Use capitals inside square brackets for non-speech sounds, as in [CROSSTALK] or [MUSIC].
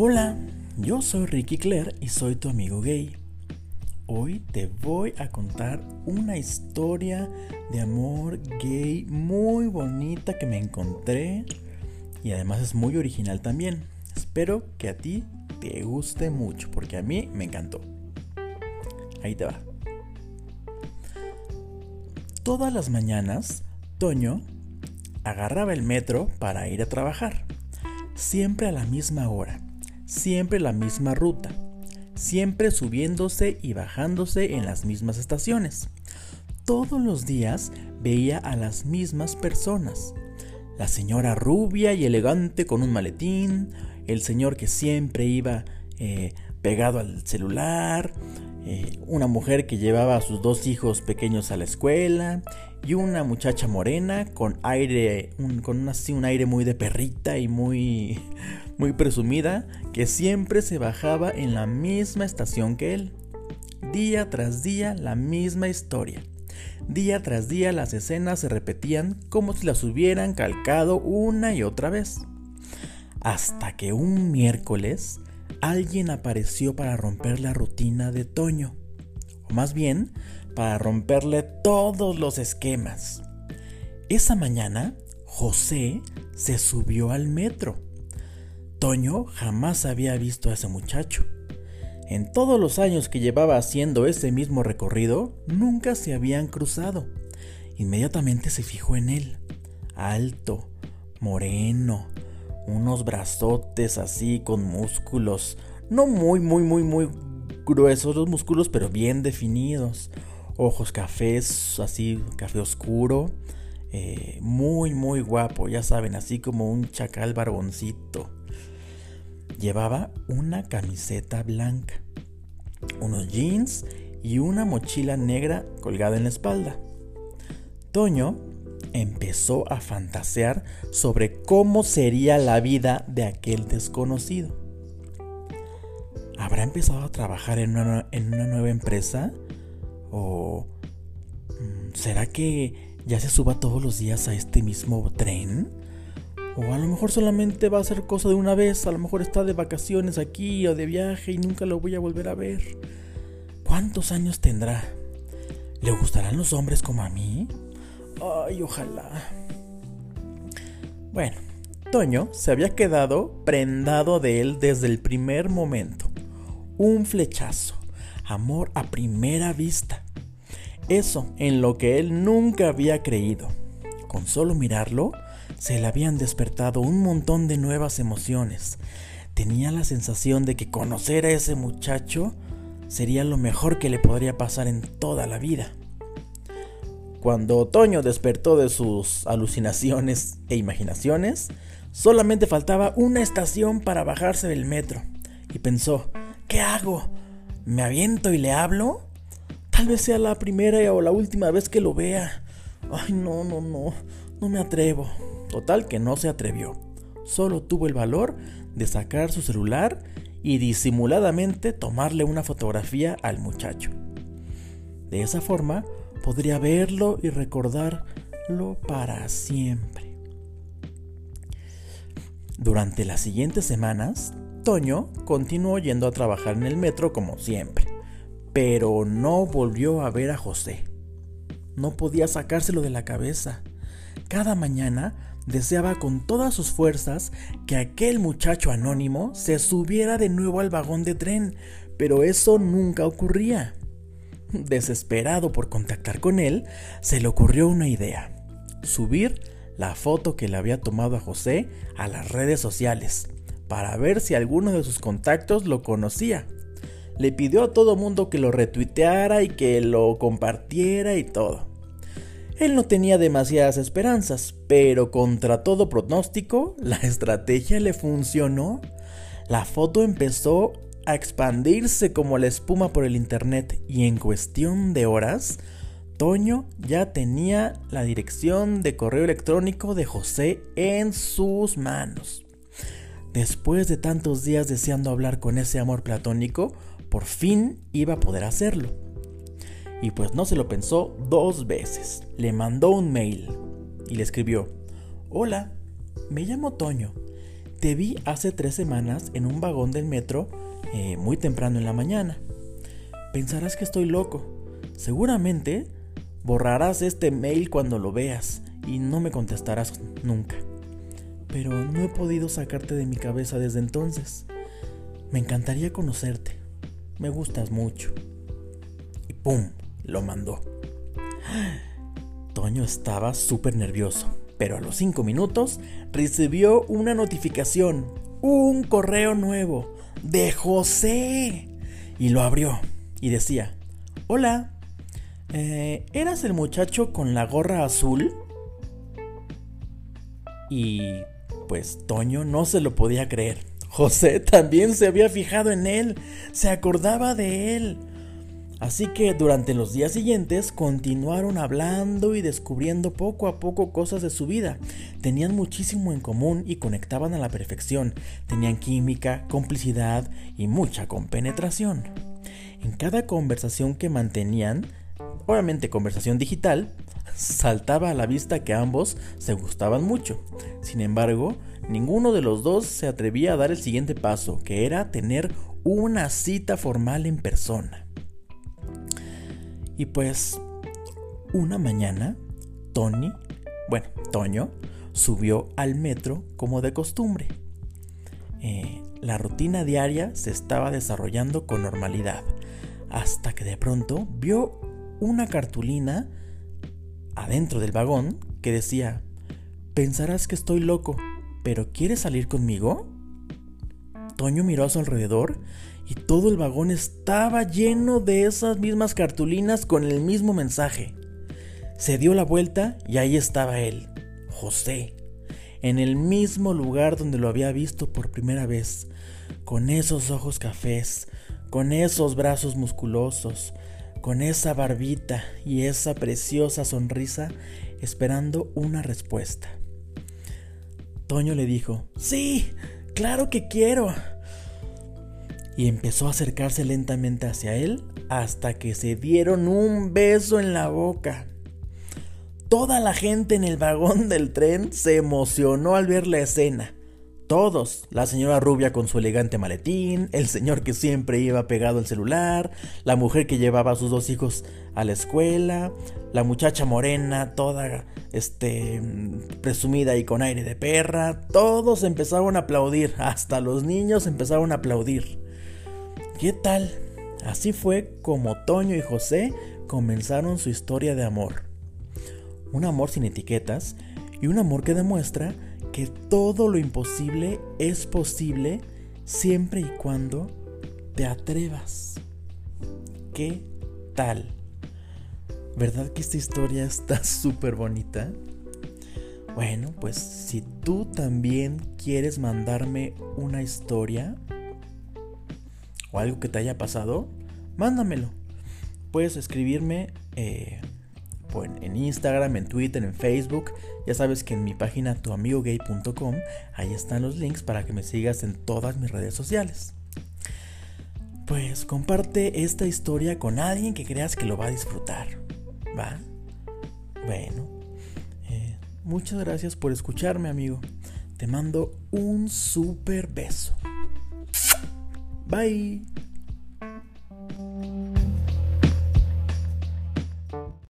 Hola, yo soy Ricky Claire y soy tu amigo gay. Hoy te voy a contar una historia de amor gay muy bonita que me encontré y además es muy original también. Espero que a ti te guste mucho porque a mí me encantó. Ahí te va. Todas las mañanas, Toño agarraba el metro para ir a trabajar, siempre a la misma hora siempre la misma ruta, siempre subiéndose y bajándose en las mismas estaciones. Todos los días veía a las mismas personas. La señora rubia y elegante con un maletín, el señor que siempre iba eh, pegado al celular, eh, una mujer que llevaba a sus dos hijos pequeños a la escuela y una muchacha morena con aire, con un, así, un aire muy de perrita y muy, [LAUGHS] muy presumida que siempre se bajaba en la misma estación que él. Día tras día la misma historia. Día tras día las escenas se repetían como si las hubieran calcado una y otra vez. Hasta que un miércoles alguien apareció para romper la rutina de Toño. O más bien, para romperle todos los esquemas. Esa mañana, José se subió al metro. Toño jamás había visto a ese muchacho. En todos los años que llevaba haciendo ese mismo recorrido, nunca se habían cruzado. Inmediatamente se fijó en él. Alto, moreno, unos brazotes así con músculos, no muy, muy, muy, muy gruesos los músculos, pero bien definidos. Ojos cafés, así, café oscuro. Eh, muy, muy guapo, ya saben, así como un chacal barboncito. Llevaba una camiseta blanca, unos jeans y una mochila negra colgada en la espalda. Toño empezó a fantasear sobre cómo sería la vida de aquel desconocido. ¿Habrá empezado a trabajar en una, en una nueva empresa? ¿O mm, será que ya se suba todos los días a este mismo tren? O a lo mejor solamente va a ser cosa de una vez, a lo mejor está de vacaciones aquí o de viaje y nunca lo voy a volver a ver. ¿Cuántos años tendrá? ¿Le gustarán los hombres como a mí? Ay, ojalá. Bueno, Toño se había quedado prendado de él desde el primer momento. Un flechazo. Amor a primera vista. Eso en lo que él nunca había creído. Con solo mirarlo, se le habían despertado un montón de nuevas emociones. Tenía la sensación de que conocer a ese muchacho sería lo mejor que le podría pasar en toda la vida. Cuando Otoño despertó de sus alucinaciones e imaginaciones, solamente faltaba una estación para bajarse del metro. Y pensó, ¿qué hago? ¿Me aviento y le hablo? Tal vez sea la primera o la última vez que lo vea. Ay, no, no, no, no me atrevo. Total que no se atrevió. Solo tuvo el valor de sacar su celular y disimuladamente tomarle una fotografía al muchacho. De esa forma podría verlo y recordarlo para siempre. Durante las siguientes semanas, Toño continuó yendo a trabajar en el metro como siempre, pero no volvió a ver a José. No podía sacárselo de la cabeza. Cada mañana deseaba con todas sus fuerzas que aquel muchacho anónimo se subiera de nuevo al vagón de tren, pero eso nunca ocurría. Desesperado por contactar con él, se le ocurrió una idea. Subir la foto que le había tomado a José a las redes sociales, para ver si alguno de sus contactos lo conocía. Le pidió a todo mundo que lo retuiteara y que lo compartiera y todo. Él no tenía demasiadas esperanzas, pero contra todo pronóstico, la estrategia le funcionó. La foto empezó a expandirse como la espuma por el internet y en cuestión de horas, Toño ya tenía la dirección de correo electrónico de José en sus manos. Después de tantos días deseando hablar con ese amor platónico, por fin iba a poder hacerlo. Y pues no se lo pensó dos veces. Le mandó un mail y le escribió, Hola, me llamo Toño. te vi hace tres semanas en un vagón del metro eh, muy temprano en la mañana. Pensarás que estoy loco. Seguramente borrarás este mail cuando lo veas y no me contestarás nunca. Pero no he podido sacarte de mi cabeza desde entonces. Me encantaría conocerte. Me gustas mucho. Y ¡pum! Lo mandó. Toño estaba súper nervioso, pero a los cinco minutos recibió una notificación, un correo nuevo de José. Y lo abrió y decía, hola, eh, ¿eras el muchacho con la gorra azul? Y pues Toño no se lo podía creer. José también se había fijado en él, se acordaba de él. Así que durante los días siguientes continuaron hablando y descubriendo poco a poco cosas de su vida. Tenían muchísimo en común y conectaban a la perfección. Tenían química, complicidad y mucha compenetración. En cada conversación que mantenían, obviamente conversación digital, saltaba a la vista que ambos se gustaban mucho. Sin embargo, ninguno de los dos se atrevía a dar el siguiente paso, que era tener una cita formal en persona. Y pues, una mañana, Tony, bueno, Toño, subió al metro como de costumbre. Eh, la rutina diaria se estaba desarrollando con normalidad, hasta que de pronto vio una cartulina adentro del vagón que decía, pensarás que estoy loco, pero ¿quieres salir conmigo? Toño miró a su alrededor y todo el vagón estaba lleno de esas mismas cartulinas con el mismo mensaje. Se dio la vuelta y ahí estaba él, José, en el mismo lugar donde lo había visto por primera vez, con esos ojos cafés, con esos brazos musculosos, con esa barbita y esa preciosa sonrisa esperando una respuesta. Toño le dijo, sí, claro que quiero. Y empezó a acercarse lentamente hacia él hasta que se dieron un beso en la boca. Toda la gente en el vagón del tren se emocionó al ver la escena. Todos, la señora rubia con su elegante maletín, el señor que siempre iba pegado al celular, la mujer que llevaba a sus dos hijos a la escuela, la muchacha morena, toda este presumida y con aire de perra, todos empezaron a aplaudir, hasta los niños empezaron a aplaudir. ¿Qué tal? Así fue como Toño y José comenzaron su historia de amor. Un amor sin etiquetas y un amor que demuestra que todo lo imposible es posible siempre y cuando te atrevas. ¿Qué tal? ¿Verdad que esta historia está [LAUGHS] súper bonita? Bueno, pues si tú también quieres mandarme una historia o algo que te haya pasado, mándamelo. Puedes escribirme eh, en Instagram, en Twitter, en Facebook. Ya sabes que en mi página tuamigogay.com ahí están los links para que me sigas en todas mis redes sociales. Pues comparte esta historia con alguien que creas que lo va a disfrutar. ¿Va? Bueno. Eh, muchas gracias por escucharme, amigo. Te mando un super beso. Bye.